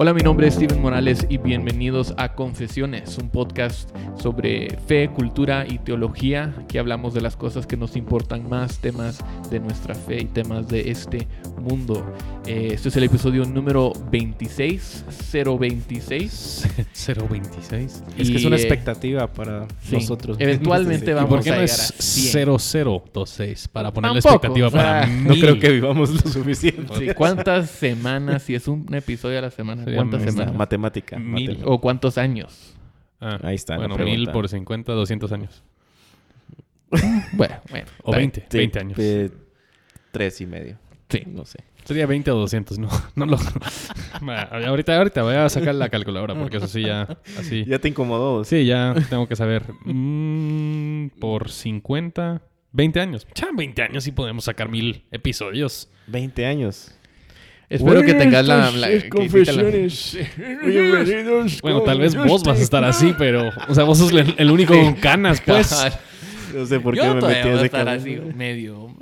Hola, mi nombre es Steven Morales y bienvenidos a Confesiones, un podcast sobre fe, cultura y teología. Aquí hablamos de las cosas que nos importan más, temas de nuestra fe y temas de este mundo. Eh, este es el episodio número 26, 026. 026. Es que es Y, una eh, expectativa para sí, nosotros. eventualmente ¿Y vamos por qué a no llegar es a 100. 0026? Para poner la expectativa o sea, para No mil. creo que vivamos lo suficiente. Sí, ¿Cuántas semanas? Si es un episodio a la semana, Sería ¿cuántas semanas? Matemática. Mil. matemática. ¿O cuántos años? Ah, Ahí está la Bueno, pregunta. mil por 50, 200 años. Bueno, bueno. O está bien. 20, Sí, 20 años. eh, tres y medio. Sí. No sé. Sería 20 o 200, no, no lo... Bueno, ahorita, ahorita voy a sacar la calculadora porque eso sí ya, así... Ya te incomodó. Sí, ya tengo que saber. Mm, por 50, 20 años. Ya, 20 años y podemos sacar mil episodios. 20 años. Espero que tengas la... la- que hiciste la- Bienvenidos. Bueno, tal vez vos vas a estar así, pero... O sea, vos sos el, el único con canas, pues. No sé por qué Yo me metí voy a ese estar así, medio... eh, medio,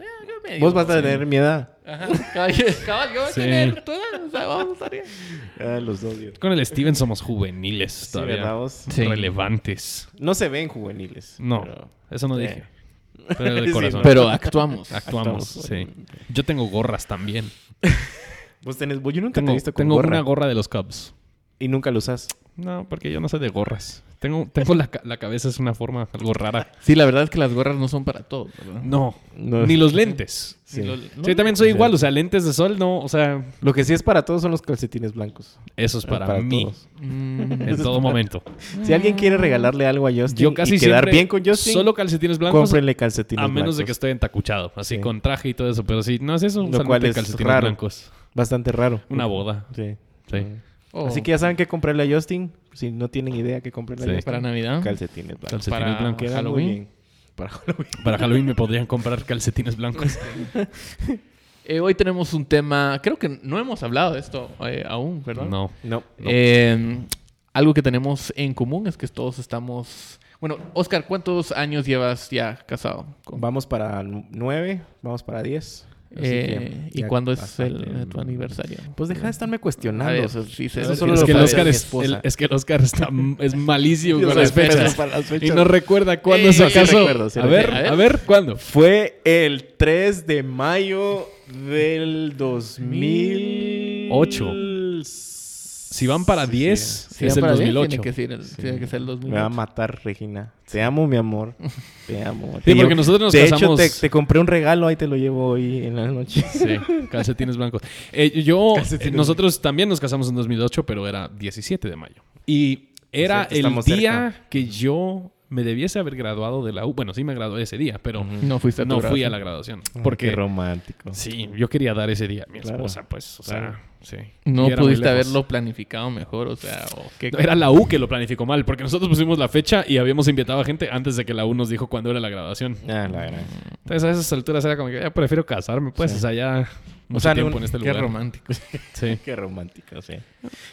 Vos vas a sí. tener mi edad. Ajá. Cabal, yo voy a Sí. tener tu edad, o sea, vamos a estar bien. Ah, los dos. Dios. Con el Steven somos juveniles Sí, todavía. ¿verdad vos? Sí. Relevantes. No se ven juveniles. No, pero- eso no Sí. dije. Pero de Sí, corazón. Pero actuamos. Actuamos, Actuamos. sí. Yo tengo gorras también. Vos tenés... Yo nunca te he Tengo, visto con tengo gorra. una gorra de los Cubs. Y nunca lo usas. No, porque yo no sé de gorras. Tengo, tengo la, la cabeza es una forma algo rara. Sí, la verdad es que las gorras no son para todos, ¿verdad? No, No. ni los lentes. Sí. Ni yo también soy igual, o sea, lentes de sol, no, o sea, Lo que sí es para todos son los calcetines blancos. eso es para, Para mí todos. Mm, en todo momento. Si alguien quiere regalarle algo a Justin Yo casi y quedar bien con Justin, solo calcetines blancos, cómprenle calcetines a menos de que blancos. esté entacuchado, así Sí. con traje y todo eso, pero si no es eso, Lo cual es calcetines raro. blancos. Bastante raro. Una boda. Sí. Sí. oh, Así que ya saben qué comprarle a Justin. Si no tienen idea qué comprarle Sí. a Justin. para Navidad. Calcetines blancos. Calcetines Para blancos. Halloween. Para Halloween. Para Halloween me podrían comprar calcetines blancos. Eh, hoy tenemos un tema, creo que no hemos hablado de esto eh, aún, ¿verdad? No. No. Eh, algo que tenemos en común es que todos estamos... Bueno, Oscar, ¿cuántos años llevas ya casado? con- Vamos para nu- nueve. Vamos para diez. Así Eh, que ¿Y cuándo es el, tu aniversario? Pues deja de estarme cuestionando. A ver, eso sí se- Eso es solo es, lo que el Oscar es, esposa. el- es que el Oscar está, es malísimo con las fechas. Y no recuerda cuándo Eh, se sí casó. recuerdo, sí a, ver, a ver, ¿cuándo? Fue el 3 de mayo del 2008. Si van para 10, Si es el para bien, 2008. Tiene que ser el, tiene que ser el 2008. Me va a matar, Regina. Te amo, mi amor. Te amo. Sí, Te porque llevo- nosotros nos de casamos... hecho, te, te compré un regalo. Ahí te lo llevo hoy en la noche. Sí, calcetines blancos. Eh, yo, Calcetines eh, nosotros también nos casamos en 2008, pero era 17 de mayo. Y era el día cerca. que yo me debiese haber graduado de la U. Bueno, sí me gradué ese día, pero No fuiste a no fui a la graduación. Ay, Porque Qué romántico. sí, yo quería dar ese día a mi Claro, esposa, pues, o sea, claro. sí. No pudiste haberlo planificado mejor, o sea, o qué... Era la U que lo planificó mal, porque nosotros pusimos la fecha y habíamos invitado a gente antes de que la U nos dijo cuándo era la graduación. Ah, la gran. Entonces a esas alturas era como que ya prefiero casarme, pues, Sí. o sea, ya mucho sea, tiempo un- en este Qué romántico. Sí. Qué romántico, sí.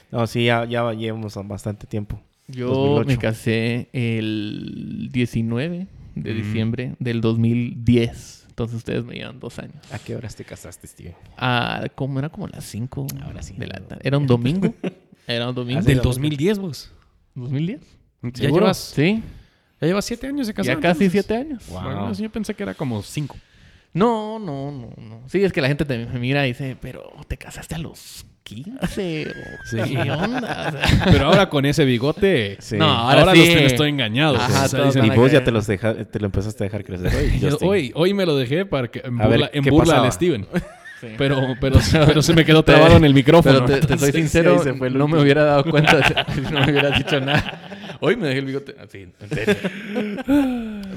No, sí, ya, ya llevamos bastante tiempo. Yo 2008. me casé el 19 de Mm. diciembre del 2010. Entonces ustedes me llevan dos años. ¿A qué horas te casaste, Steven? Ah, como era como las 5 Ahora sí. de la tarde. Era un domingo. Era un domingo. Así Del la- 2010, vos. 2010. Ya ¿Seguro? llevas, Sí, ya llevas siete años de casado. ya casi entonces. siete años. Wow. Bueno, yo pensé que era como cinco. No, no, no, no. Sí, es que la gente te me mira y dice, pero te casaste a los 15 o Sí. qué onda. O sea, Pero ahora con ese bigote. Sí. No, Ahora, ahora los estoy engañado. Ajá, o sea, dicen, Y vos ya te, los deja- te lo empezaste a dejar crecer hoy. yo- hoy, hoy me lo dejé para que, en A ver, burla, en ¿qué burla al Steven. sí. Pero, pero, pero se me quedó trabado en el micrófono. Pero te, te soy sincero, se fue no me hubiera dado cuenta si no me hubieras dicho nada. Hoy me dejé el bigote en serio.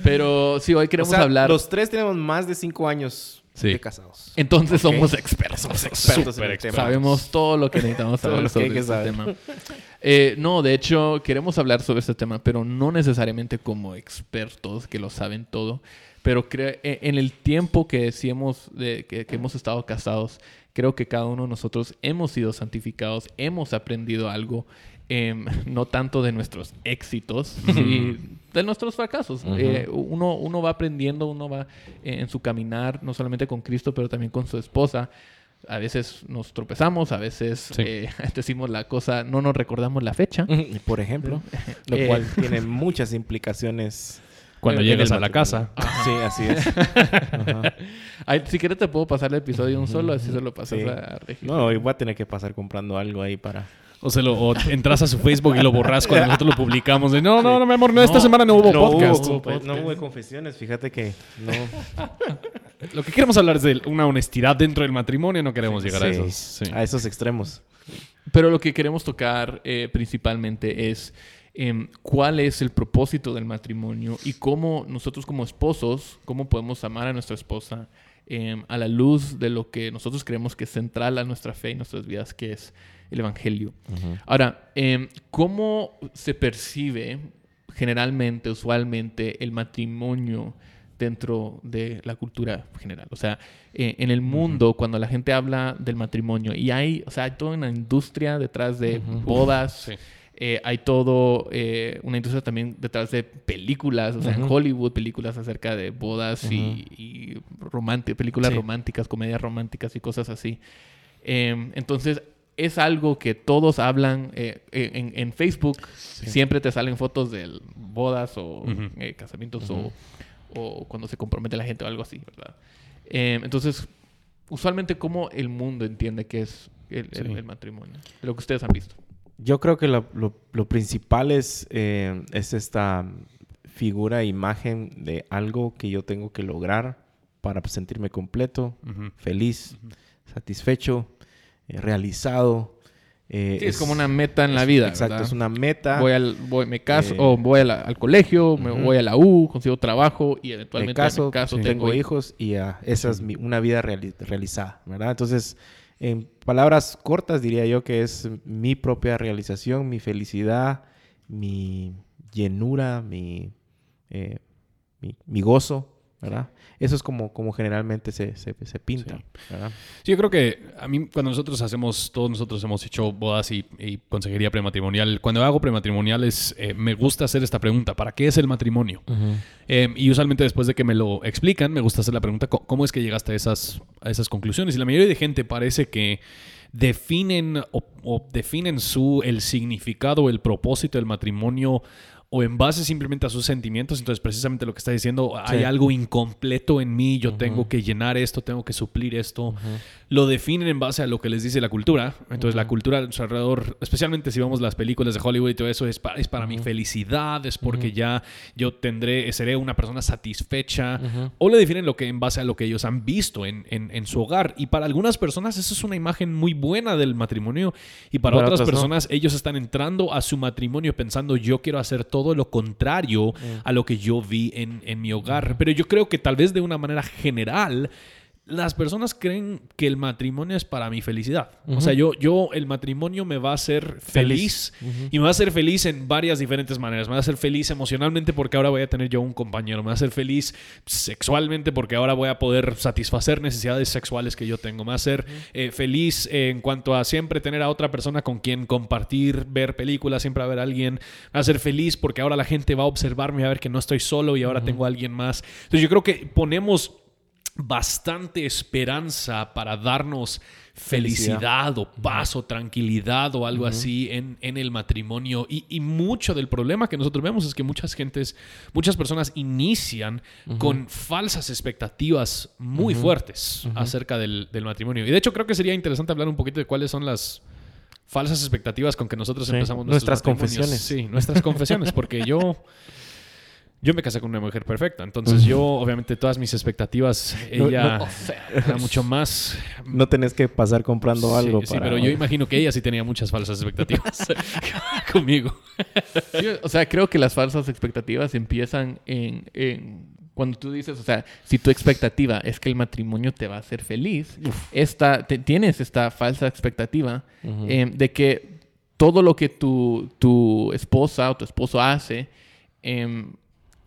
Pero sí, hoy O queremos sea, hablar. Los tres tenemos más de cinco años Sí. de casados. Entonces Ok. somos expertos. Somos expertos en el tema. Sabemos todo lo que necesitamos saber que sobre que este saber. tema. Eh, no, de hecho, queremos hablar sobre este tema, pero no necesariamente como expertos que lo saben todo. Pero e- en el tiempo que hemos, de- que, que hemos estado casados, creo que cada uno de nosotros hemos sido santificados, hemos aprendido algo, em, no tanto de nuestros éxitos, y de nuestros fracasos. Eh, uno, uno va aprendiendo, uno va eh, en su caminar, no solamente con Cristo, pero también con su esposa A veces nos tropezamos, a veces Sí. eh, decimos la cosa, no nos recordamos la fecha. Por ejemplo. Lo Eh, cual tiene muchas implicaciones. Cuando llegues a la casa. Sí, así es. Ajá. Ay, si quieres te puedo pasar el episodio un solo, así se lo pasas Sí. a Regis. No, hoy voy a tener que pasar comprando algo ahí para... O, se lo, o entras a su Facebook y lo borras cuando nosotros lo publicamos. De, no, no, no, mi amor, no, esta semana no hubo no podcast. Hubo, podcast. no hubo confesiones, fíjate que no. Lo que queremos hablar es de una honestidad dentro del matrimonio. No queremos llegar a esos. sí. A esos extremos. Pero lo que queremos tocar eh, principalmente es em, cuál es el propósito del matrimonio y cómo nosotros como esposos, cómo podemos amar a nuestra esposa em, a la luz de lo que nosotros creemos que es central a nuestra fe y nuestras vidas, que es el Evangelio. Ahora, em, ¿cómo se percibe generalmente, usualmente, el matrimonio dentro de la cultura general? O sea, eh, en el mundo, cuando la gente habla del matrimonio, y hay, o sea, hay toda una industria detrás de bodas, Sí. eh, hay todo eh, una industria también detrás de películas, o sea, en. Hollywood, películas acerca de bodas y, y películas Sí. románticas, comedias románticas y cosas así. Em, entonces, es algo que todos hablan eh, en, en Facebook. Siempre te salen fotos de bodas o eh, casamientos o, o cuando se compromete la gente o algo así, ¿verdad? Em, entonces, usualmente, ¿cómo el mundo entiende que es el, el- Sí. el matrimonio? Lo que ustedes han visto. Yo creo que lo, lo- lo principal es, eh, es esta figura, imagen de algo que yo tengo que lograr para sentirme completo, feliz, satisfecho, eh, realizado. Eh, Sí, es, como una meta en la vida. Exacto, ¿verdad? es una meta. Voy al, voy, me caso, Eh, o voy la- al colegio, me voy a la U, consigo trabajo y me eventualmente caso, me caso, tengo hijos y esa es mi- una vida reali- realizada, ¿verdad? Entonces, en palabras cortas diría yo que es mi propia realización, mi felicidad, mi llenura, mi, eh, mi, mi gozo, ¿verdad? Eso es como, como generalmente se, se, se pinta, ¿verdad? Sí, yo creo que a mí, cuando nosotros hacemos, todos nosotros hemos hecho bodas y, y consejería prematrimonial, cuando hago prematrimoniales, eh, me gusta hacer esta pregunta: ¿para qué es el matrimonio? Eh, y usualmente después de que me lo explican, me gusta hacer la pregunta: ¿cómo, cómo es que llegaste a esas, a esas conclusiones? Y la mayoría de gente parece que definen o, o definen su, el significado, el propósito del matrimonio o en base simplemente a sus sentimientos. Entonces, precisamente lo que está diciendo, hay Sí. algo incompleto en mí, yo tengo que llenar esto, tengo que suplir esto. Lo definen en base a lo que les dice la cultura. Entonces, la cultura nuestro alrededor, especialmente si vemos las películas de Hollywood y todo eso, es para, es para mi felicidad, es porque ya yo tendré, seré una persona satisfecha. O le definen lo que en base a lo que ellos han visto en, en- en su hogar. Y para algunas personas, eso es una imagen muy buena del matrimonio. Y para, Para otras otras no. personas, ellos están entrando a su matrimonio pensando, yo quiero hacer todo lo contrario a lo que yo vi en, en mi hogar. Pero yo creo que tal vez de una manera general, las personas creen que el matrimonio es para mi felicidad. O sea, yo, yo, el matrimonio me va a hacer feliz, y me va a hacer feliz en varias diferentes maneras. Me va a hacer feliz emocionalmente porque ahora voy a tener yo un compañero. Me va a hacer feliz sexualmente porque ahora voy a poder satisfacer necesidades sexuales que yo tengo. Me va a hacer eh, feliz en cuanto a siempre tener a otra persona con quien compartir, ver películas, siempre va a haber alguien. Me va a hacer feliz porque ahora la gente va a observarme y va a ver que no estoy solo y ahora tengo a alguien más. Entonces yo creo que ponemos bastante esperanza para darnos felicidad, o paz o tranquilidad o algo así en, en el matrimonio. Y, y mucho del problema que nosotros vemos es que muchas gentes, muchas personas inician con falsas expectativas muy fuertes acerca del, del matrimonio. Y de hecho creo que sería interesante hablar un poquito de cuáles son las falsas expectativas con que nosotros Sí, empezamos nuestras confesiones. Sí, nuestras confesiones, porque yo yo me casé con una mujer perfecta, entonces yo obviamente todas mis expectativas No, ella no, O sea, era mucho más No tenés que pasar comprando Sí, algo sí, para... pero yo imagino que ella sí tenía muchas falsas expectativas conmigo. Sí, o sea, creo que las falsas expectativas empiezan en, en cuando tú dices, o sea, si tu expectativa es que el matrimonio te va a hacer feliz, esta, te- tienes esta falsa expectativa eh, de que todo lo que tu, tu esposa o tu esposo hace em,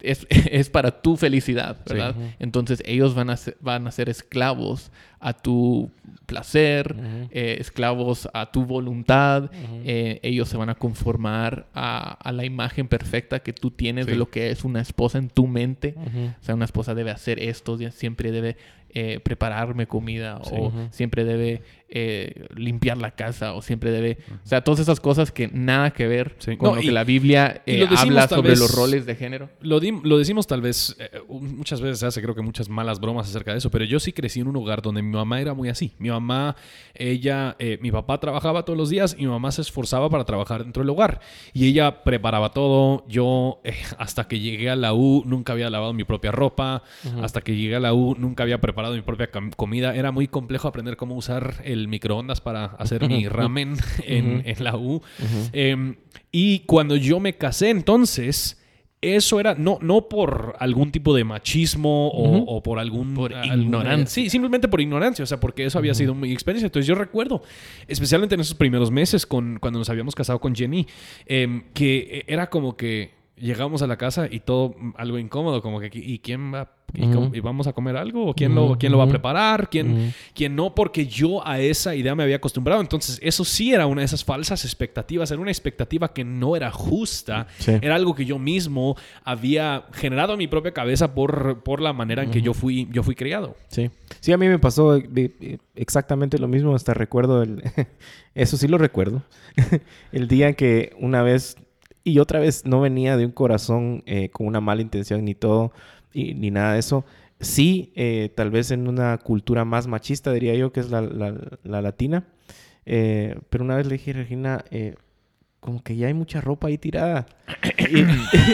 es, es para tu felicidad, ¿verdad? Entonces ellos van a, ser, van a ser esclavos a tu placer, eh, esclavos a tu voluntad. Eh, ellos se van a conformar a, a, la imagen perfecta que tú tienes de lo que es una esposa en tu mente. O sea, una esposa debe hacer esto, siempre debe eh, prepararme comida o siempre debe eh, limpiar la casa o siempre debe... O sea, todas esas cosas que nada que ver con lo que la Biblia eh, habla sobre los roles de género. Lo, lo decimos tal vez, muchas veces se hace creo que muchas malas bromas acerca de eso, pero yo sí crecí en un hogar donde mi mamá era muy así. Mi mamá, ella, mi papá trabajaba todos los días y mi mamá se esforzaba para trabajar dentro del hogar. Y ella preparaba todo. Yo, hasta que llegué a la U, nunca había lavado mi propia ropa. Hasta que llegué a la U, nunca había preparado mi propia comida. Era muy complejo aprender cómo usar el microondas para hacer mi ramen en, la U. Em, y cuando yo me casé entonces... Eso era no, no por algún tipo de machismo o, por algún... Por ignorancia. Sí, simplemente por ignorancia, o sea, porque eso había sido mi experiencia. Entonces yo recuerdo, especialmente en esos primeros meses, con, cuando nos habíamos casado con Jenny, em, que era como que llegamos a la casa y todo algo incómodo, como que, ¿y quién va? ¿Y, vamos a comer algo? ¿O quién, lo, quién lo va a preparar? ¿Quién, ¿Quién no? Porque yo a esa idea me había acostumbrado. Entonces, eso sí era una de esas falsas expectativas. Era una expectativa que no era justa. Era algo que yo mismo había generado en mi propia cabeza por, por la manera en que yo fui, yo fui criado. Sí. Sí, a mí me pasó exactamente lo mismo. Hasta recuerdo, el, eso sí lo recuerdo. el día que una vez y otra vez no venía de un corazón eh, con una mala intención ni todo, y, ni nada de eso. Sí, eh, tal vez en una cultura más machista, diría yo, que es la, la, latina. Eh, pero una vez le dije, Regina, como que ya hay mucha ropa ahí tirada.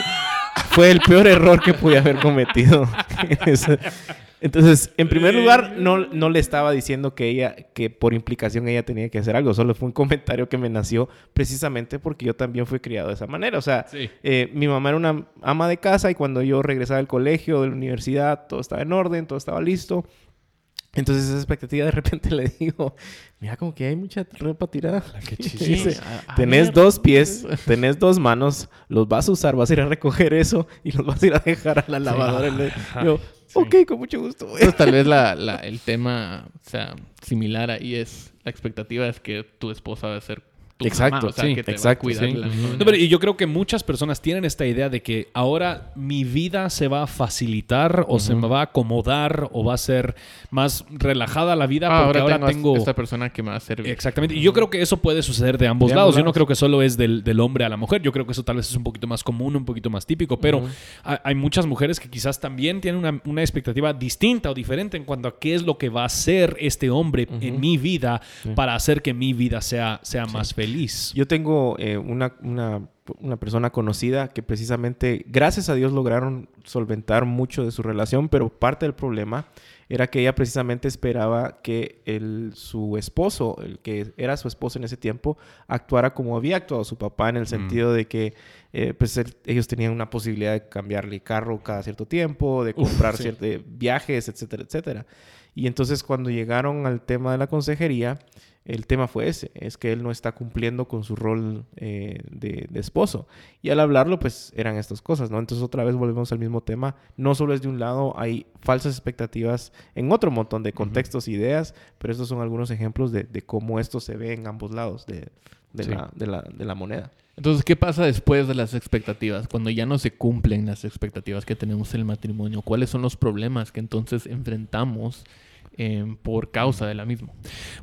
fue el peor error que pude haber cometido. Entonces, en primer lugar, no, no le estaba diciendo que ella, que por implicación ella tenía que hacer algo. Solo fue un comentario que me nació precisamente porque yo también fui criado de esa manera. O sea, eh, mi mamá era una ama de casa y cuando yo regresaba del colegio, de la universidad, todo estaba en orden, todo estaba listo. Entonces esa expectativa de repente le digo, mira como que hay mucha ropa tirada. Dice, tenés dos pies, tenés dos manos, los vas a usar, vas a ir a recoger eso y los vas a ir a dejar a la lavadora. Yo, ok, con mucho gusto. Entonces tal vez la, el tema, o sea, similar ahí es, la expectativa es que tu esposa va a ser exacto, sí, exacto. y yo creo que muchas personas tienen esta idea de que ahora mi vida se va a facilitar o se me va a acomodar o va a ser más relajada la vida ah, porque ahora, tengo, esta persona que me va a servir. Exactamente. Y yo creo que eso puede suceder de ambos, lados. Yo no creo que solo es del, hombre a la mujer. Yo creo que eso tal vez es un poquito más común, un poquito más típico. Pero hay muchas mujeres que quizás también tienen una, expectativa distinta o diferente en cuanto a qué es lo que va a hacer este hombre en mi vida para hacer que mi vida sea, sea más feliz. Yo tengo eh, una, una, persona conocida que precisamente, gracias a Dios, lograron solventar mucho de su relación, pero parte del problema era que ella precisamente esperaba que el, su esposo, el que era su esposo en ese tiempo, actuara como había actuado su papá, en el mm. sentido de que eh, pues ellos tenían una posibilidad de cambiarle carro cada cierto tiempo, de comprar ciertos viajes, etcétera, etcétera. Y entonces cuando llegaron al tema de la consejería, el tema fue ese, es que él no está cumpliendo con su rol eh, de, esposo. Y al hablarlo, pues eran estas cosas, ¿no? Entonces otra vez volvemos al mismo tema, no solo es de un lado, hay falsas expectativas en otro montón de contextos e ideas, pero estos son algunos ejemplos de, cómo esto se ve en ambos lados de, la, de la moneda. Entonces, ¿qué pasa después de las expectativas? Cuando ya no se cumplen las expectativas que tenemos en el matrimonio, ¿cuáles son los problemas que entonces enfrentamos Em, por causa de la misma.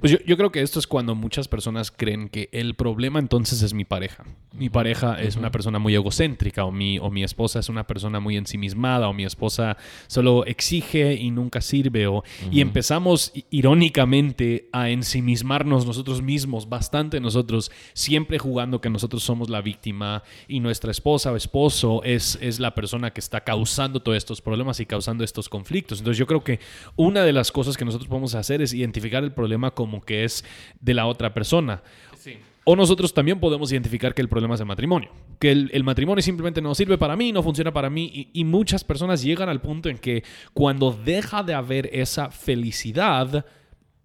Pues yo, creo que esto es cuando muchas personas creen que el problema entonces es mi pareja. Mi pareja es una persona muy egocéntrica o mi, o mi esposa es una persona muy ensimismada o mi esposa solo exige y nunca sirve. O, Y empezamos irónicamente a ensimismarnos nosotros mismos, bastante nosotros, siempre jugando que nosotros somos la víctima y nuestra esposa o esposo es, es la persona que está causando todos estos problemas y causando estos conflictos. Entonces yo creo que una de las cosas que nosotros podemos hacer es identificar el problema como que es de la otra persona. O nosotros también podemos identificar que el problema es el matrimonio. Que el, matrimonio simplemente no sirve para mí, no funciona para mí. Y, muchas personas llegan al punto en que cuando deja de haber esa felicidad,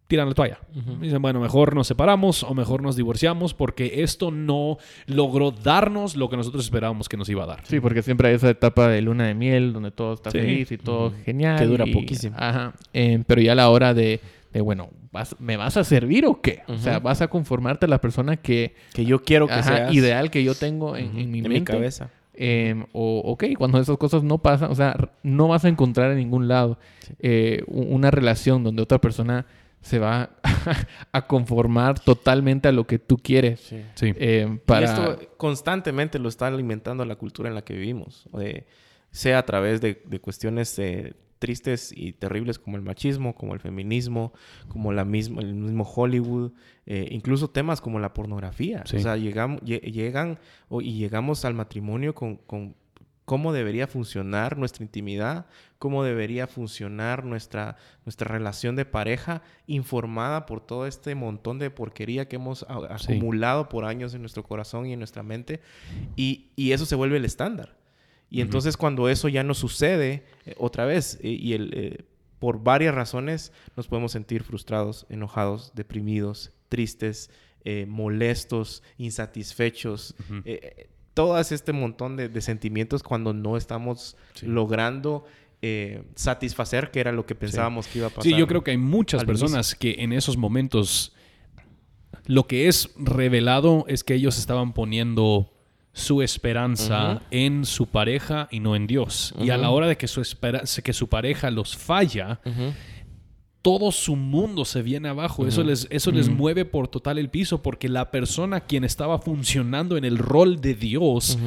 tiran la toalla. Dicen, bueno, mejor nos separamos o mejor nos divorciamos porque esto no logró darnos lo que nosotros esperábamos que nos iba a dar. Sí, porque siempre hay esa etapa de luna de miel donde todo está feliz y todo genial. Que dura poquísimo. Ajá. Eh, pero ya a la hora de, de bueno, ¿me vas a servir o qué? O sea, vas a conformarte a la persona que... Que yo quiero que sea ideal que yo tengo en, mi mente. cabeza. Em, o, ok, cuando esas cosas no pasan, o sea, no vas a encontrar en ningún lado eh, una relación donde otra persona se va a conformar totalmente a lo que tú quieres. Sí. Em, para... Y esto constantemente lo está alimentando la cultura en la que vivimos. sea a través de, cuestiones eh, tristes y terribles como el machismo, como el feminismo, como la misma, el mismo Hollywood, eh, incluso temas como la pornografía. O sea, llegamos, llegan y llegamos al matrimonio con, con, cómo debería funcionar nuestra intimidad, cómo debería funcionar nuestra, nuestra relación de pareja, informada por todo este montón de porquería que hemos acumulado por años en nuestro corazón y en nuestra mente, y, y eso se vuelve el estándar. Y entonces cuando eso ya no sucede eh, otra vez eh, y el, eh, por varias razones nos podemos sentir frustrados, enojados, deprimidos, tristes, molestos, insatisfechos. Todo este montón de, sentimientos cuando no estamos logrando satisfacer que era lo que pensábamos que iba a pasar. Sí, yo creo que hay muchas personas que en esos momentos lo que es revelado es que ellos estaban poniendo su esperanza en su pareja y no en Dios. Y a la hora de que su, que su pareja los falla, todo su mundo se viene abajo. Eso, les, eso les mueve por total el piso porque la persona quien estaba funcionando en el rol de Dios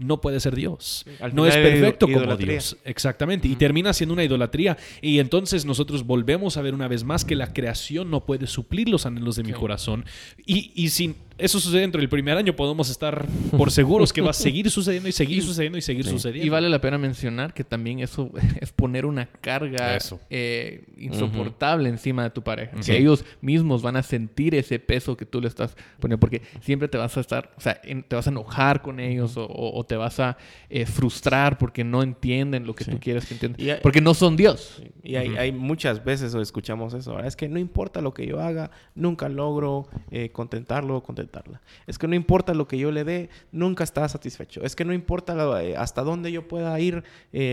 no puede ser Dios. no es perfecto como Dios. Exactamente. Y termina siendo una idolatría. Y entonces nosotros volvemos a ver una vez más que la creación no puede suplir los anhelos de mi corazón. Y, y sin eso sucede dentro del primer año, podemos estar por seguros que va a seguir sucediendo y seguir sucediendo y seguir sucediendo. Y vale la pena mencionar que también eso es poner una carga eh, insoportable encima de tu pareja. Que ellos mismos van a sentir ese peso que tú le estás poniendo, porque siempre te vas a estar, o sea, te vas a enojar con ellos o, te vas a eh, frustrar porque no entienden lo que tú quieres que entiendan. porque no son Dios. Y hay, muchas veces escuchamos eso. Es que no importa lo que yo haga, nunca logro eh, contentarlo, contentarlo es que no importa lo que yo le dé, nunca está satisfecho. Es que no importa eh, hasta dónde yo pueda ir,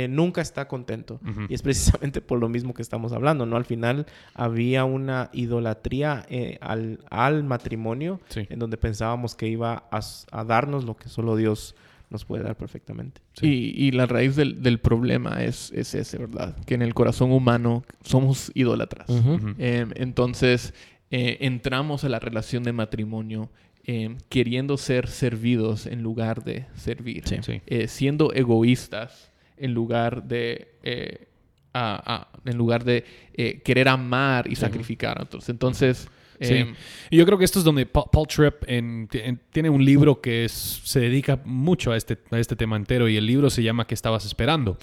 nunca está contento. Y es precisamente por lo mismo que estamos hablando, ¿no? Al final había una idolatría eh, al, matrimonio en donde pensábamos que iba a, darnos lo que solo Dios nos puede dar perfectamente. Y, la raíz del, problema es, es, ese, ¿verdad? Que en el corazón humano somos idólatras. Em, entonces, entramos a la relación de matrimonio Em, queriendo ser servidos en lugar de servir, eh, siendo egoístas en lugar de, eh, en lugar de eh, querer amar y sacrificar a otros. Entonces... Em, yo creo que esto es donde Paul, Tripp tiene un libro que se dedica mucho a este, a este tema entero y el libro se llama ¿Qué estabas esperando?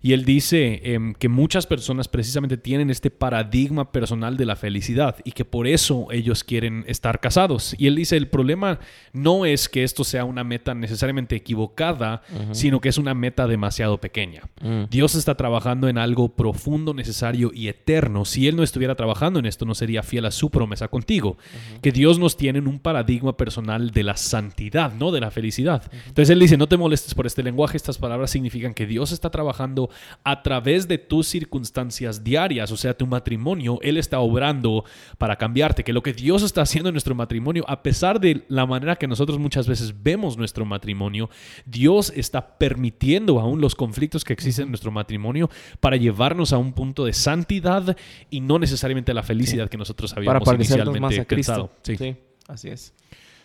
Y él dice em, que muchas personas precisamente tienen este paradigma personal de la felicidad y que por eso ellos quieren estar casados. Y él dice, el problema no es que esto sea una meta necesariamente equivocada, sino que es una meta demasiado pequeña. Mm. Dios está trabajando en algo profundo, necesario y eterno. Si Él no estuviera trabajando en esto, no sería fiel a su promesa contigo. Que Dios nos tiene en un paradigma personal de la santidad, no de la felicidad. Entonces Él dice, no te molestes por este lenguaje, estas palabras significan que Dios está trabajando a través de tus circunstancias diarias, o sea, tu matrimonio, Él está obrando para cambiarte, que lo que Dios está haciendo en nuestro matrimonio, a pesar de la manera que nosotros muchas veces vemos nuestro matrimonio, Dios está permitiendo aún los conflictos que existen en nuestro matrimonio para llevarnos a un punto de santidad y no necesariamente a la felicidad que nosotros habíamos inicialmente pensado. Sí. así es.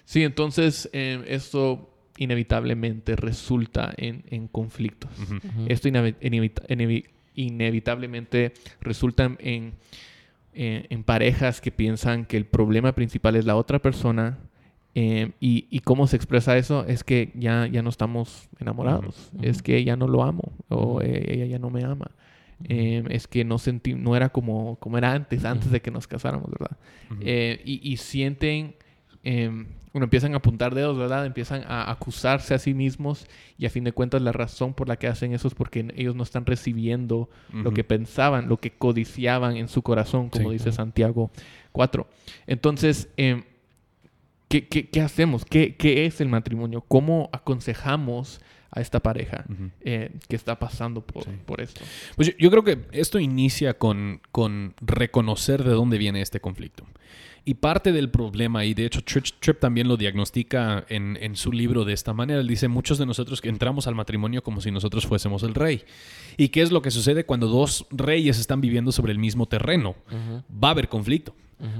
Sí, entonces eh, esto inevitablemente resulta en, conflictos. Esto inevitablemente resulta en, en, parejas que piensan que el problema principal es la otra persona. Eh, y, cómo se expresa eso es que ya, ya no estamos enamorados, es que ya no lo amo o eh, ella ya no me ama. Eh, es que no sentí, no era como, como era antes, antes de que nos casáramos, ¿verdad? y, y, sienten Bueno, empiezan a apuntar dedos, ¿verdad? Empiezan a acusarse a sí mismos y a fin de cuentas la razón por la que hacen eso es porque ellos no están recibiendo lo que pensaban, lo que codiciaban en su corazón, como dice Santiago 4. Entonces, em, ¿qué, hacemos? ¿Qué, ¿Qué, es el matrimonio? ¿Cómo aconsejamos a esta pareja eh, que está pasando por, por esto. Pues yo, yo, creo que esto inicia con, con reconocer de dónde viene este conflicto. Y parte del problema, y de hecho Tripp, también lo diagnostica en, en, su libro de esta manera, él dice, muchos de nosotros que entramos al matrimonio como si nosotros fuésemos el rey. ¿Y qué es lo que sucede cuando dos reyes están viviendo sobre el mismo terreno? Va a haber conflicto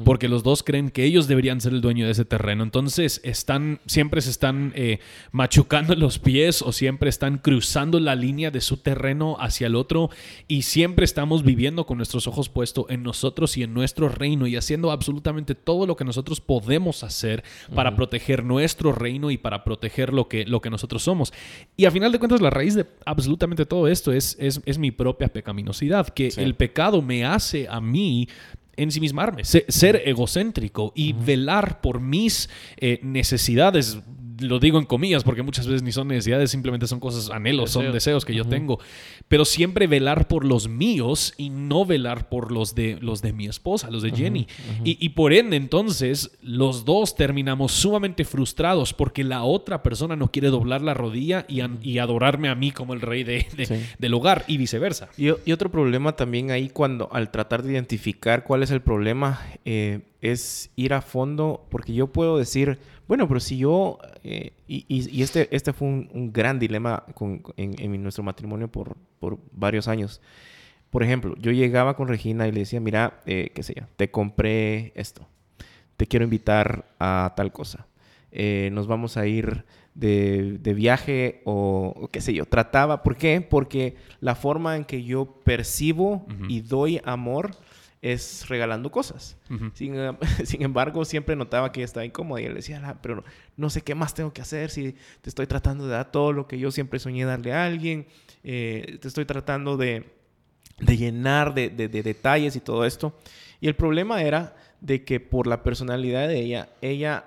porque los dos creen que ellos deberían ser el dueño de ese terreno. Entonces están, siempre se están eh, machucando los pies o siempre están cruzando la línea de su terreno hacia el otro y siempre estamos viviendo con nuestros ojos puestos en nosotros y en nuestro reino y haciendo absolutamente todo lo que nosotros podemos hacer para proteger nuestro reino y para proteger lo que, lo que nosotros somos. Y a final de cuentas la raíz de absolutamente todo esto es, es, mi propia pecaminosidad, que el pecado me hace a mí ensimismarme, ser egocéntrico y velar por mis eh, necesidades lo digo en comillas porque muchas veces ni son necesidades, simplemente son cosas, anhelos, son deseos que yo tengo. Pero siempre velar por los míos y no velar por los de, los de mi esposa, los de Jenny. Y, por ende, entonces, los dos terminamos sumamente frustrados porque la otra persona no quiere doblar la rodilla y, adorarme a mí como el rey de, del hogar y viceversa. Y, otro problema también ahí cuando al tratar de identificar cuál es el problema eh, es ir a fondo porque yo puedo decir bueno, pero si yo, eh, y, este, este fue un, gran dilema en, nuestro matrimonio por, varios años. Por ejemplo, yo llegaba con Regina y le decía, mira, eh, qué sé yo, te compré esto, te quiero invitar a tal cosa, eh, nos vamos a ir de, viaje o, qué sé yo. Trataba, ¿por qué? Porque la forma en que yo percibo y doy amor es regalando cosas. sin, embargo, siempre notaba que estaba incómoda y él decía, pero no, sé qué más tengo que hacer si te estoy tratando de dar todo lo que yo siempre soñé darle a alguien, eh, te estoy tratando de, llenar de, detalles y todo esto. Y el problema era de que por la personalidad de ella, ella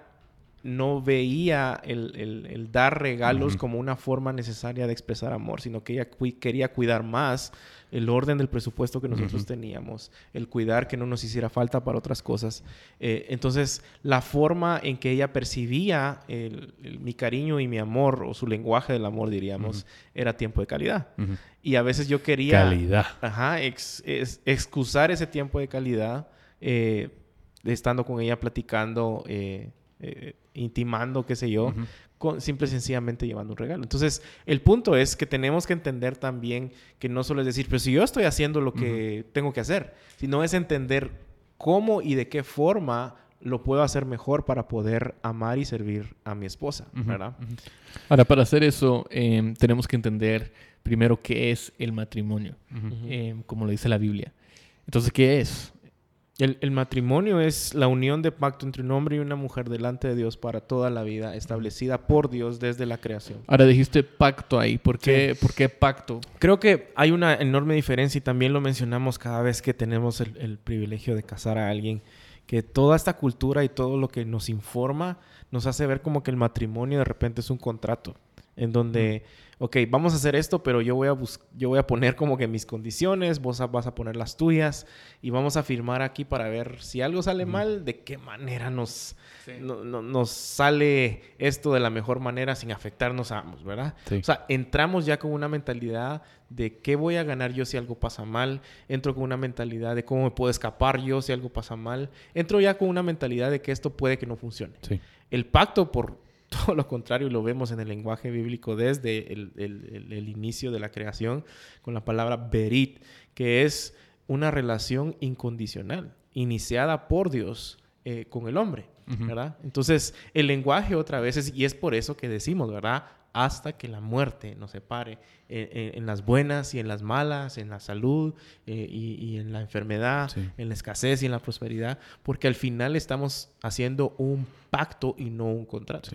no veía el, dar regalos como una forma necesaria de expresar amor, sino que ella quería cuidar más el orden del presupuesto que nosotros teníamos, el cuidar que no nos hiciera falta para otras cosas. Eh, entonces, la forma en que ella percibía mi cariño y mi amor, o su lenguaje del amor, diríamos, era tiempo de calidad. Y a veces yo quería... Calidad. Ajá, excusar ese tiempo de calidad, eh, estando con ella platicando. Eh, intimando, qué sé yo, con, simple y sencillamente llevando un regalo. Entonces, el punto es que tenemos que entender también que no solo es decir, pero si yo estoy haciendo lo que tengo que hacer, sino es entender cómo y de qué forma lo puedo hacer mejor para poder amar y servir a mi esposa, ¿verdad? Ahora, para hacer eso, em, tenemos que entender primero qué es el matrimonio, em, como lo dice la Biblia. Entonces, ¿qué es? El, matrimonio es la unión de pacto entre un hombre y una mujer delante de Dios para toda la vida, establecida por Dios desde la creación. Ahora dijiste pacto ahí. ¿Por qué, ¿por qué pacto? Creo que hay una enorme diferencia y también lo mencionamos cada vez que tenemos el, el privilegio de casar a alguien, que toda esta cultura y todo lo que nos informa nos hace ver como que el matrimonio de repente es un contrato en donde ok, vamos a hacer esto, pero yo voy a, yo voy a poner como que mis condiciones, vos vas a poner las tuyas y vamos a firmar aquí para ver si algo sale mal, de qué manera nos, nos sale esto de la mejor manera sin afectarnos a ambos, ¿verdad? O sea, entramos ya con una mentalidad de qué voy a ganar yo si algo pasa mal, entro con una mentalidad de cómo me puedo escapar yo si algo pasa mal, entro ya con una mentalidad de que esto puede que no funcione. El pacto por todo lo contrario lo vemos en el lenguaje bíblico desde el, inicio de la creación con la palabra berit, que es una relación incondicional, iniciada por Dios eh, con el hombre, ¿verdad? Entonces, el lenguaje otra vez es, y es por eso que decimos, ¿verdad? Hasta que la muerte nos separe en, las buenas y en las malas, en la salud eh, y, en la enfermedad, en la escasez y en la prosperidad, porque al final estamos haciendo un pacto y no un contrato.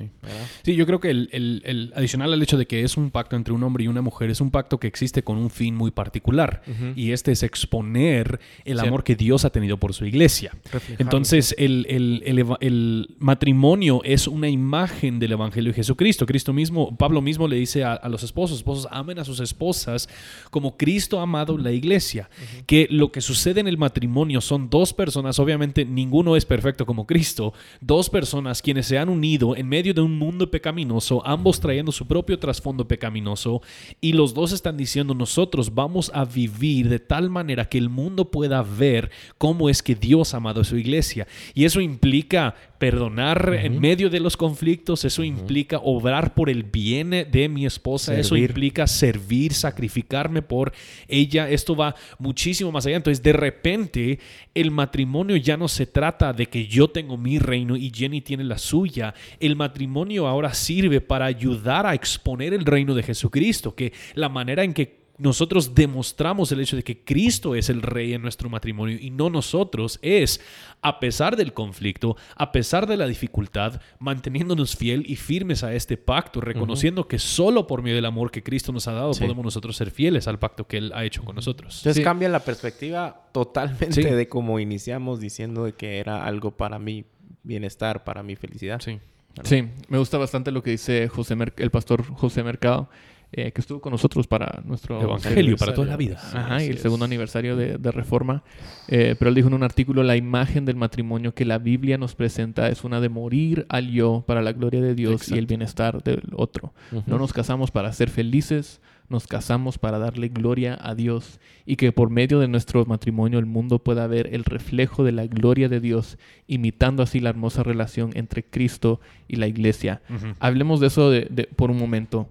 Sí, yo creo que el, adicional al hecho de que es un pacto entre un hombre y una mujer, es un pacto que existe con un fin muy particular. Y este es exponer el amor que Dios ha tenido por su iglesia. Entonces, el, matrimonio es una imagen del Evangelio de Jesucristo. Cristo mismo, Pablo mismo le dice a, los esposos, esposos amen a sus esposas como Cristo ha amado la iglesia. Que lo que sucede en el matrimonio son dos personas, obviamente ninguno es perfecto como Cristo, dos personas quienes se han unido en medio de un mundo pecaminoso, ambos trayendo su propio trasfondo pecaminoso, y los dos están diciendo nosotros vamos a vivir de tal manera que el mundo pueda ver cómo es que Dios ha amado a su iglesia. Y eso implica perdonar en medio de los conflictos, eso implica obrar por el bien de mi esposa, eso implica servir, sacrificarme por ella, esto va muchísimo más allá. Entonces, de repente, el matrimonio ya no se trata de que yo tengo mi reino y Jenny tiene la suya, el matrimonio ahora sirve para ayudar a exponer el reino de Jesucristo, que la manera en que nosotros demostramos el hecho de que Cristo es el rey en nuestro matrimonio y no nosotros, es, a pesar del conflicto, a pesar de la dificultad, manteniéndonos fiel y firmes a este pacto, reconociendo que solo por medio del amor que Cristo nos ha dado podemos nosotros ser fieles al pacto que Él ha hecho con nosotros. Entonces cambia la perspectiva totalmente de cómo iniciamos diciendo de que era algo para mi bienestar, para mi felicidad. Sí. Sí, me gusta bastante lo que dice José el pastor José Mercado eh, que estuvo con nosotros para nuestro Evangelio, para toda la vida. Ajá, y el segundo aniversario de, Reforma. Eh, pero él dijo en un artículo, la imagen del matrimonio que la Biblia nos presenta es una de morir al yo para la gloria de Dios y el bienestar del otro. No nos casamos para ser felices, nos casamos para darle gloria a Dios y que por medio de nuestro matrimonio el mundo pueda ver el reflejo de la gloria de Dios, imitando así la hermosa relación entre Cristo y la iglesia. Hablemos de eso de, por un momento.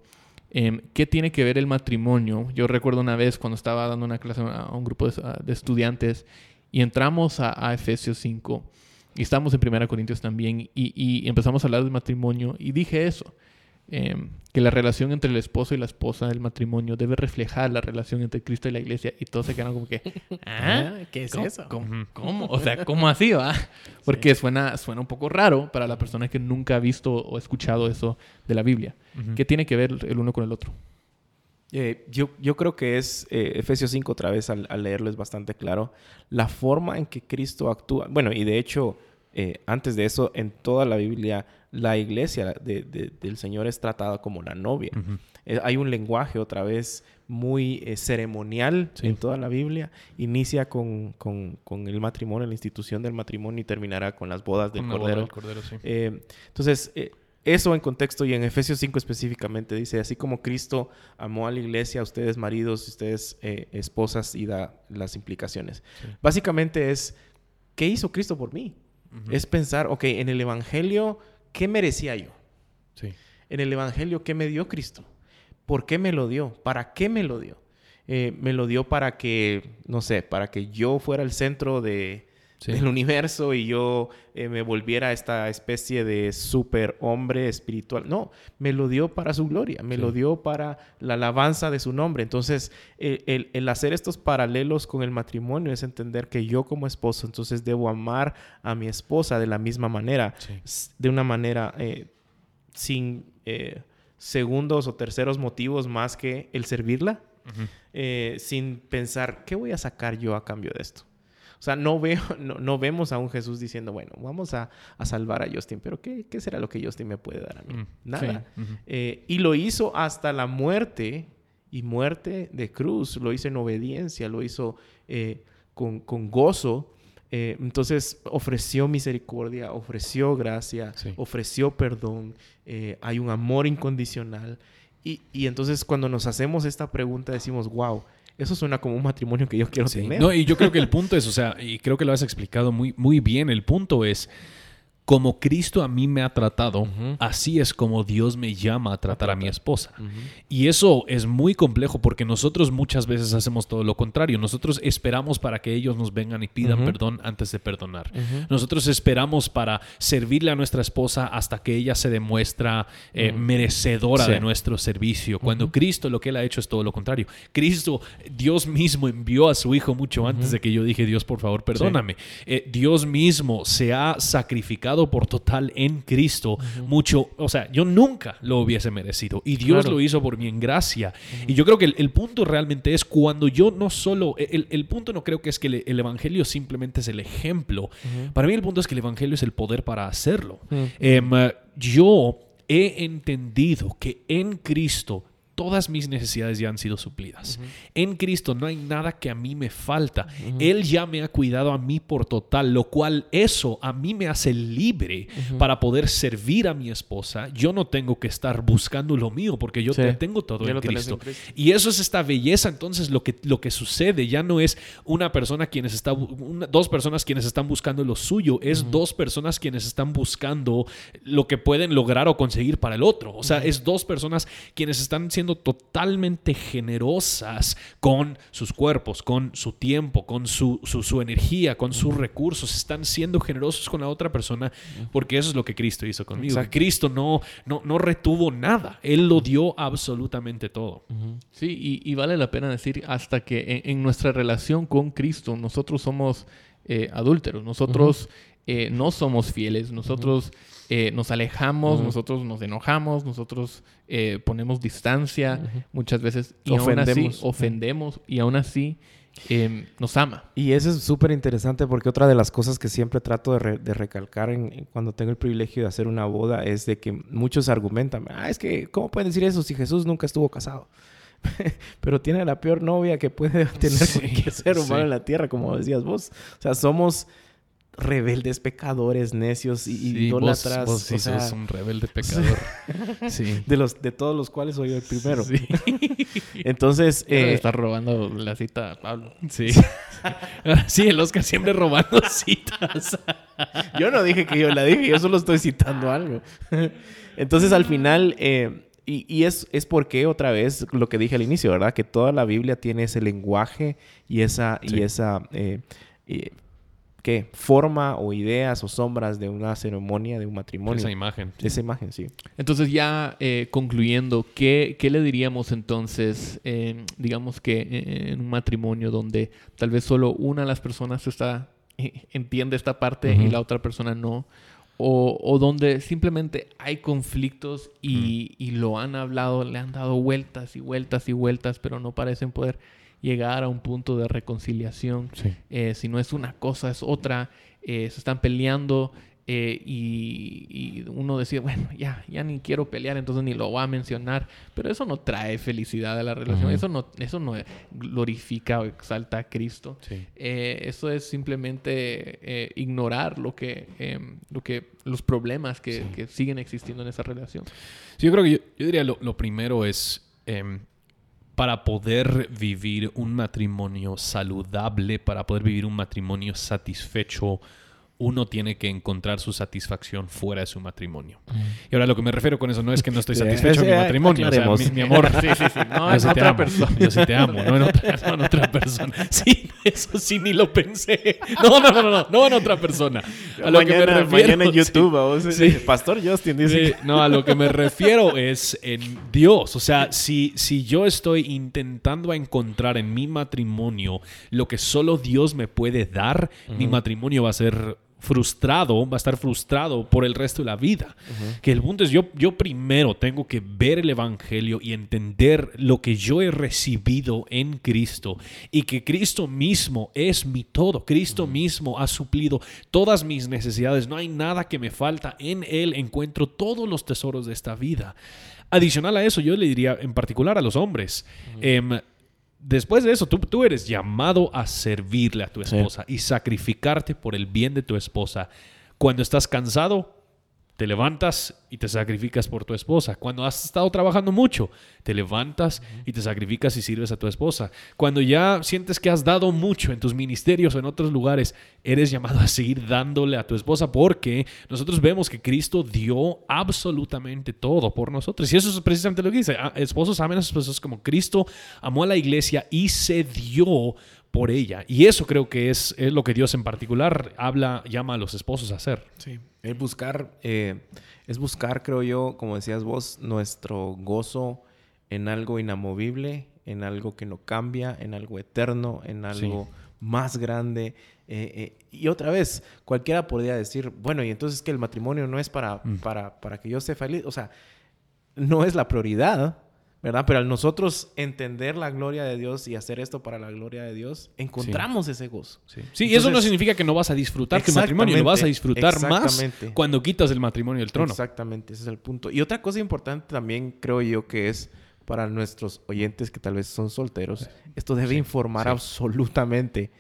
Em, ¿Qué tiene que ver el matrimonio? Yo recuerdo una vez cuando estaba dando una clase a un grupo de, estudiantes y entramos a, Efesios 5 y estamos en 1 Corintios también y, y empezamos a hablar del matrimonio y dije eso. Em, que la relación entre el esposo y la esposa del matrimonio debe reflejar la relación entre Cristo y la iglesia y todos se quedan como que ¿Ah? ah ¿qué es eso? ¿cómo, O sea, ¿cómo así va? Porque suena, suena un poco raro para la persona que nunca ha visto o escuchado eso de la Biblia. ¿Qué tiene que ver el uno con el otro? Eh, yo, yo creo que es eh, Efesios 5 otra vez al, leerlo es bastante claro. La forma en que Cristo actúa, bueno, y de hecho, eh, antes de eso, en toda la Biblia la iglesia del Señor es tratada como la novia. Eh, hay un lenguaje otra vez muy eh, ceremonial en toda la Biblia. Inicia con, el matrimonio, la institución del matrimonio y terminará con las bodas del Cordero. Eh, entonces, eso en contexto y en Efesios 5 específicamente dice, así como Cristo amó a la iglesia, a ustedes maridos, ustedes esposas y da las implicaciones. Básicamente es, ¿qué hizo Cristo por mí? Es pensar, ok, en el Evangelio ¿qué merecía yo? Sí. En el Evangelio, ¿qué me dio Cristo? ¿Por qué me lo dio? ¿Para qué me lo dio? Eh, me lo dio para que, no sé, para que yo fuera el centro de, del universo y yo eh, me volviera esta especie de super hombre espiritual. No, me lo dio para su gloria, me lo dio para la alabanza de su nombre. Entonces, el, hacer estos paralelos con el matrimonio es entender que yo como esposo, entonces debo amar a mi esposa de la misma manera, de una manera eh, sin eh, segundos o terceros motivos más que el servirla, sin pensar, ¿qué voy a sacar yo a cambio de esto? O sea, no, veo, no, vemos a un Jesús diciendo, bueno, vamos a, salvar a Justin, pero ¿qué, será lo que Justin me puede dar a mí? Mm, Nada. Eh, y lo hizo hasta la muerte y muerte de cruz. Lo hizo en obediencia, lo hizo eh, con, gozo. Eh, entonces ofreció misericordia, ofreció gracia, ofreció perdón, hay un amor incondicional. Y, y, entonces cuando nos hacemos esta pregunta decimos, wow, eso suena como un matrimonio que yo quiero tener. No, y yo creo que el punto es, o sea, y creo que lo has explicado muy, muy bien, el punto es como Cristo a mí me ha tratado, así es como Dios me llama a tratar a mi esposa. Y eso es muy complejo porque nosotros muchas veces hacemos todo lo contrario. Nosotros esperamos para que ellos nos vengan y pidan perdón antes de perdonar. Nosotros esperamos para servirle a nuestra esposa hasta que ella se demuestra eh, merecedora de nuestro servicio. Cuando Cristo lo que él ha hecho es todo lo contrario. Cristo, Dios mismo envió a su Hijo mucho antes de que yo dije, Dios, por favor, perdóname. Eh, Dios mismo se ha sacrificado por total en Cristo, mucho, o sea, yo nunca lo hubiese merecido. Y Dios lo hizo por mi en gracia. Y yo creo que el, punto realmente es cuando yo no solo, el, punto no creo que es que el, Evangelio simplemente es el ejemplo, para mí el punto es que el Evangelio es el poder para hacerlo. Em, yo he entendido que en Cristo todas mis necesidades ya han sido suplidas. En Cristo no hay nada que a mí me falta. Él ya me ha cuidado a mí por total, lo cual eso a mí me hace libre para poder servir a mi esposa. Yo no tengo que estar buscando lo mío porque yo tengo todo en Cristo. Y eso es esta belleza. Entonces lo que, lo que sucede ya no es una persona quienes está, dos personas quienes están buscando lo suyo, es dos personas quienes están buscando lo que pueden lograr o conseguir para el otro. O sea, es dos personas quienes están siendo totalmente generosas con sus cuerpos, con su tiempo, con su, su, energía, con sus recursos. Están siendo generosos con la otra persona porque eso es lo que Cristo hizo conmigo. Cristo no, no, no retuvo nada. Él lo dio absolutamente todo. Sí, y, vale la pena decir hasta que en, nuestra relación con Cristo nosotros somos eh, adúlteros. Nosotros... Eh, no somos fieles, nosotros eh, nos alejamos, nosotros nos enojamos, nosotros eh, ponemos distancia muchas veces y ofendemos. aún así ofendemos y aún así em, nos ama. Y eso es súper interesante porque otra de las cosas que siempre trato de, recalcar en, cuando tengo el privilegio de hacer una boda es de que muchos argumentan, ah, es que, ¿cómo pueden decir eso si Jesús nunca estuvo casado? pero tiene la peor novia que puede tener cualquier ser humano en la tierra, como decías vos. O sea, somos rebeldes, pecadores, necios y sí, idólatras. Vos, sí sos un rebelde pecador. sí. De, los, de todos los cuales soy yo el primero. Sí. Entonces... Eh, está robando la cita Pablo. Sí. sí, el Oscar siempre robando citas. yo no dije que yo la dije, yo solo estoy citando algo. Entonces, al final... Eh, y, es, es, porque, otra vez, lo que dije al inicio, ¿verdad? Que toda la Biblia tiene ese lenguaje y esa, y esa eh, ¿qué? Forma o ideas o sombras de una ceremonia, de un matrimonio. Esa imagen. Esa imagen, sí. Entonces ya eh, concluyendo, ¿qué, ¿qué, le diríamos entonces, digamos que en un matrimonio donde tal vez solo una de las personas está, eh, entiende esta parte y la otra persona no? O, o, donde simplemente hay conflictos y, y lo han hablado, le han dado vueltas y vueltas y vueltas, pero no parecen poder llegar a un punto de reconciliación. Eh, si no es una cosa, es otra. Eh, se están peleando eh, y, uno decide, bueno, ya, ya ni quiero pelear, entonces ni lo voy a mencionar. Pero eso no trae felicidad a la relación. Eso, no, eso no glorifica o exalta a Cristo. eso es simplemente ignorar lo que, em, lo que, los problemas que, siguen existiendo en esa relación. yo creo que yo, diría lo, lo primero es em, para poder vivir un matrimonio saludable, para poder vivir un matrimonio satisfecho, uno tiene que encontrar su satisfacción fuera de su matrimonio. Y ahora lo que me refiero con eso no es que no estoy satisfecho en mi matrimonio. O sea, mi, amor, sí, sí, sí. No, yo sí te amo. Persona. Yo sí te amo, no en, otra, en otra persona. Sí, eso sí ni lo pensé. No, no, no, no, no, en otra persona. A lo mañana, que me refiero, mañana en YouTube, vos, sí. Pastor Justin dice. no, a lo que me refiero es en Dios. O sea, si, si yo estoy intentando encontrar en mi matrimonio lo que solo Dios me puede dar, mi matrimonio va a ser frustrado, va a estar frustrado por el resto de la vida. Que el punto es, yo, yo primero tengo que ver el Evangelio y entender lo que yo he recibido en Cristo y que Cristo mismo es mi todo. Cristo mismo ha suplido todas mis necesidades. No hay nada que me falta. En Él encuentro todos los tesoros de esta vida. Adicional a eso, yo le diría en particular a los hombres, Después de eso, tú, tú, eres llamado a servirle a tu esposa y sacrificarte por el bien de tu esposa. Cuando estás cansado, te levantas y te sacrificas por tu esposa. Cuando has estado trabajando mucho, te levantas y te sacrificas y sirves a tu esposa. Cuando ya sientes que has dado mucho en tus ministerios o en otros lugares, eres llamado a seguir dándole a tu esposa porque nosotros vemos que Cristo dio absolutamente todo por nosotros. Y eso es precisamente lo que dice. Ah, esposos amen a sus esposas como Cristo amó a la iglesia y se dio por ella. Y eso creo que es, es, lo que Dios en particular habla, llama a los esposos a hacer. Sí, es buscar, eh, es buscar, creo yo, como decías vos, nuestro gozo en algo inamovible, en algo que no cambia, en algo eterno, en algo más grande. Eh, eh, y otra vez, cualquiera podría decir, bueno, y entonces que el matrimonio no es para, mm. para, para que yo esté feliz. O sea, no es la prioridad, ¿verdad? Pero al nosotros entender la gloria de Dios y hacer esto para la gloria de Dios, encontramos ese gozo. Sí, sí eso no significa que no vas a disfrutar tu matrimonio, lo vas a disfrutar más cuando quitas el matrimonio del trono. Exactamente, ese es el punto. Y otra cosa importante también creo yo que es para nuestros oyentes que tal vez son solteros, esto debe informar absolutamente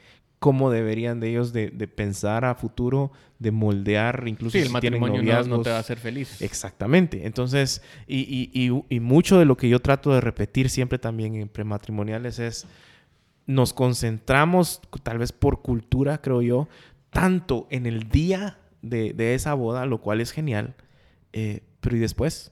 cómo deberían de ellos de, pensar a futuro, de moldear, incluso sí, el matrimonio no, te va a hacer feliz. Exactamente. Entonces, y, mucho de lo que yo trato de repetir siempre también en prematrimoniales es, nos concentramos, tal vez por cultura, creo yo, tanto en el día de, esa boda, lo cual es genial, eh, pero ¿y después?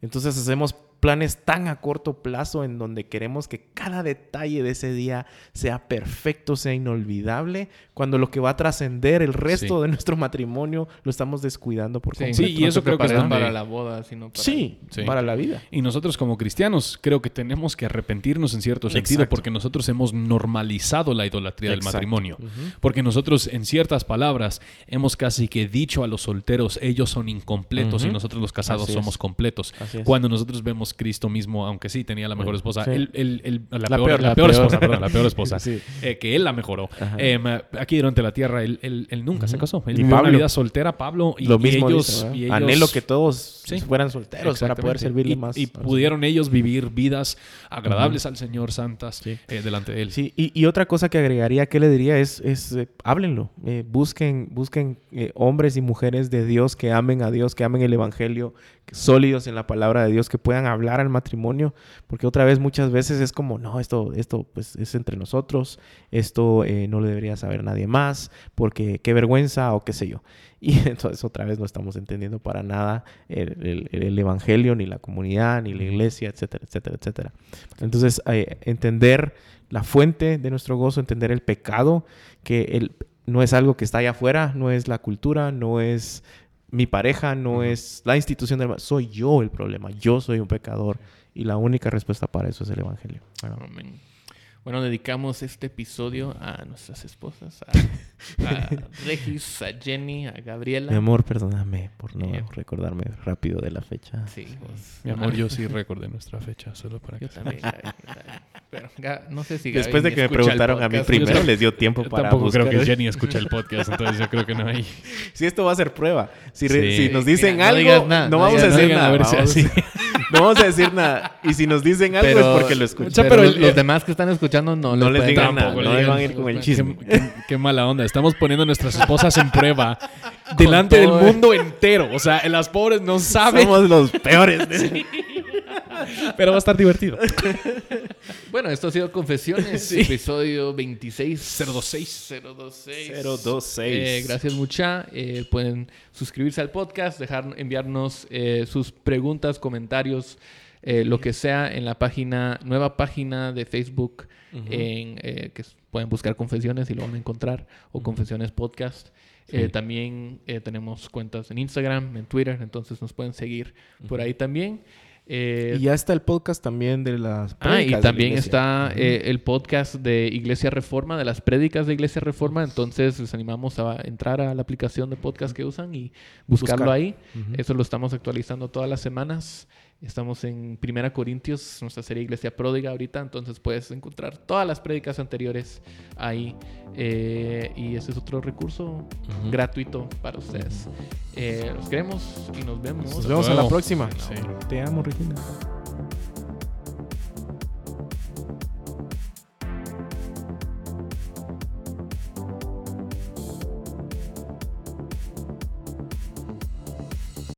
Entonces hacemos planes tan a corto plazo en donde queremos que cada detalle de ese día sea perfecto, sea inolvidable, cuando lo que va a trascender el resto de nuestro matrimonio lo estamos descuidando por completo. Sí, y eso creo que es para la boda, sino para, sí, para la vida. Y nosotros como cristianos creo que tenemos que arrepentirnos en cierto sentido porque nosotros hemos normalizado la idolatría del matrimonio. Porque nosotros en ciertas palabras hemos casi que dicho a los solteros, ellos son incompletos y nosotros los casados somos completos. Cuando nosotros vemos Cristo mismo, aunque sí tenía la mejor esposa, la, peor, esposa, perdón, la peor esposa, eh, que él la mejoró. Em, aquí durante la tierra, él, nunca se casó. Él vivió una vida soltera, Pablo, y, Lo mismo ellos, Anhelo que todos fueran solteros para poder servirle más. Y pudieron ellos vivir vidas agradables al Señor, santas, eh, delante de él. Sí, y, otra cosa que agregaría, que le diría? Es, es eh, háblenlo. busquen busquen hombres y mujeres de Dios que amen a Dios, que amen el Evangelio, sólidos en la palabra de Dios, que puedan hablar al matrimonio, porque otra vez muchas veces es como, no, esto, esto pues es entre nosotros, esto eh, no lo debería saber nadie más, porque qué vergüenza o qué sé yo. Y entonces otra vez no estamos entendiendo para nada el, Evangelio, ni la comunidad, ni la iglesia, etcétera, etcétera, etcétera. Entonces, eh, entender la fuente de nuestro gozo, entender el pecado, que el, no es algo que está allá afuera, no es la cultura, no es mi pareja no es la institución del soy yo el problema, yo soy un pecador y la única respuesta para eso es el Evangelio. Bueno, dedicamos este episodio a nuestras esposas, a, Regis, a Jenny, a Gabriela. Mi amor, perdóname por no eh, recordarme rápido de la fecha. Sí, pues, Mi amor, yo sí recordé nuestra fecha, solo para yo también. Pero no sé si Después de que me preguntaron a mí primero, les dio tiempo para Tampoco creo que Jenny escucha el podcast, entonces yo creo que no hay... Si esto va a ser prueba. Si, si nos dicen algo, no, vamos a decir nada. No vamos a decir nada. Y si nos dicen algo es porque lo escuchan. Pero, los demás que están escuchando no, no les digan nada. No van a ir con el chisme. Qué, mala onda. Estamos poniendo a nuestras esposas en prueba delante del mundo entero. O sea, las pobres no saben. Somos los peores. Pero va a estar divertido. bueno, esto ha sido Confesiones, episodio 26. 026. 026. 026. Eh, gracias mucha. Eh, pueden suscribirse al podcast, dejar enviarnos eh, sus preguntas, comentarios, lo que sea en la página, nueva página de Facebook, en, que pueden buscar Confesiones y lo van a encontrar, o Confesiones Podcast. también tenemos cuentas en Instagram, en Twitter, entonces nos pueden seguir por ahí también. Eh, y ya está el podcast también de las Ah, y también está eh, el podcast de Iglesia Reforma, de las prédicas de Iglesia Reforma. Entonces les animamos a entrar a la aplicación de podcast que usan y buscarlo ahí. Eso lo estamos actualizando todas las semanas. Estamos en Primera Corintios, nuestra serie Iglesia Pródiga ahorita, entonces puedes encontrar todas las prédicas anteriores ahí. Eh, y ese es otro recurso gratuito para ustedes. Eh, los queremos y nos vemos. Nos vemos a la próxima. Te amo, Regina.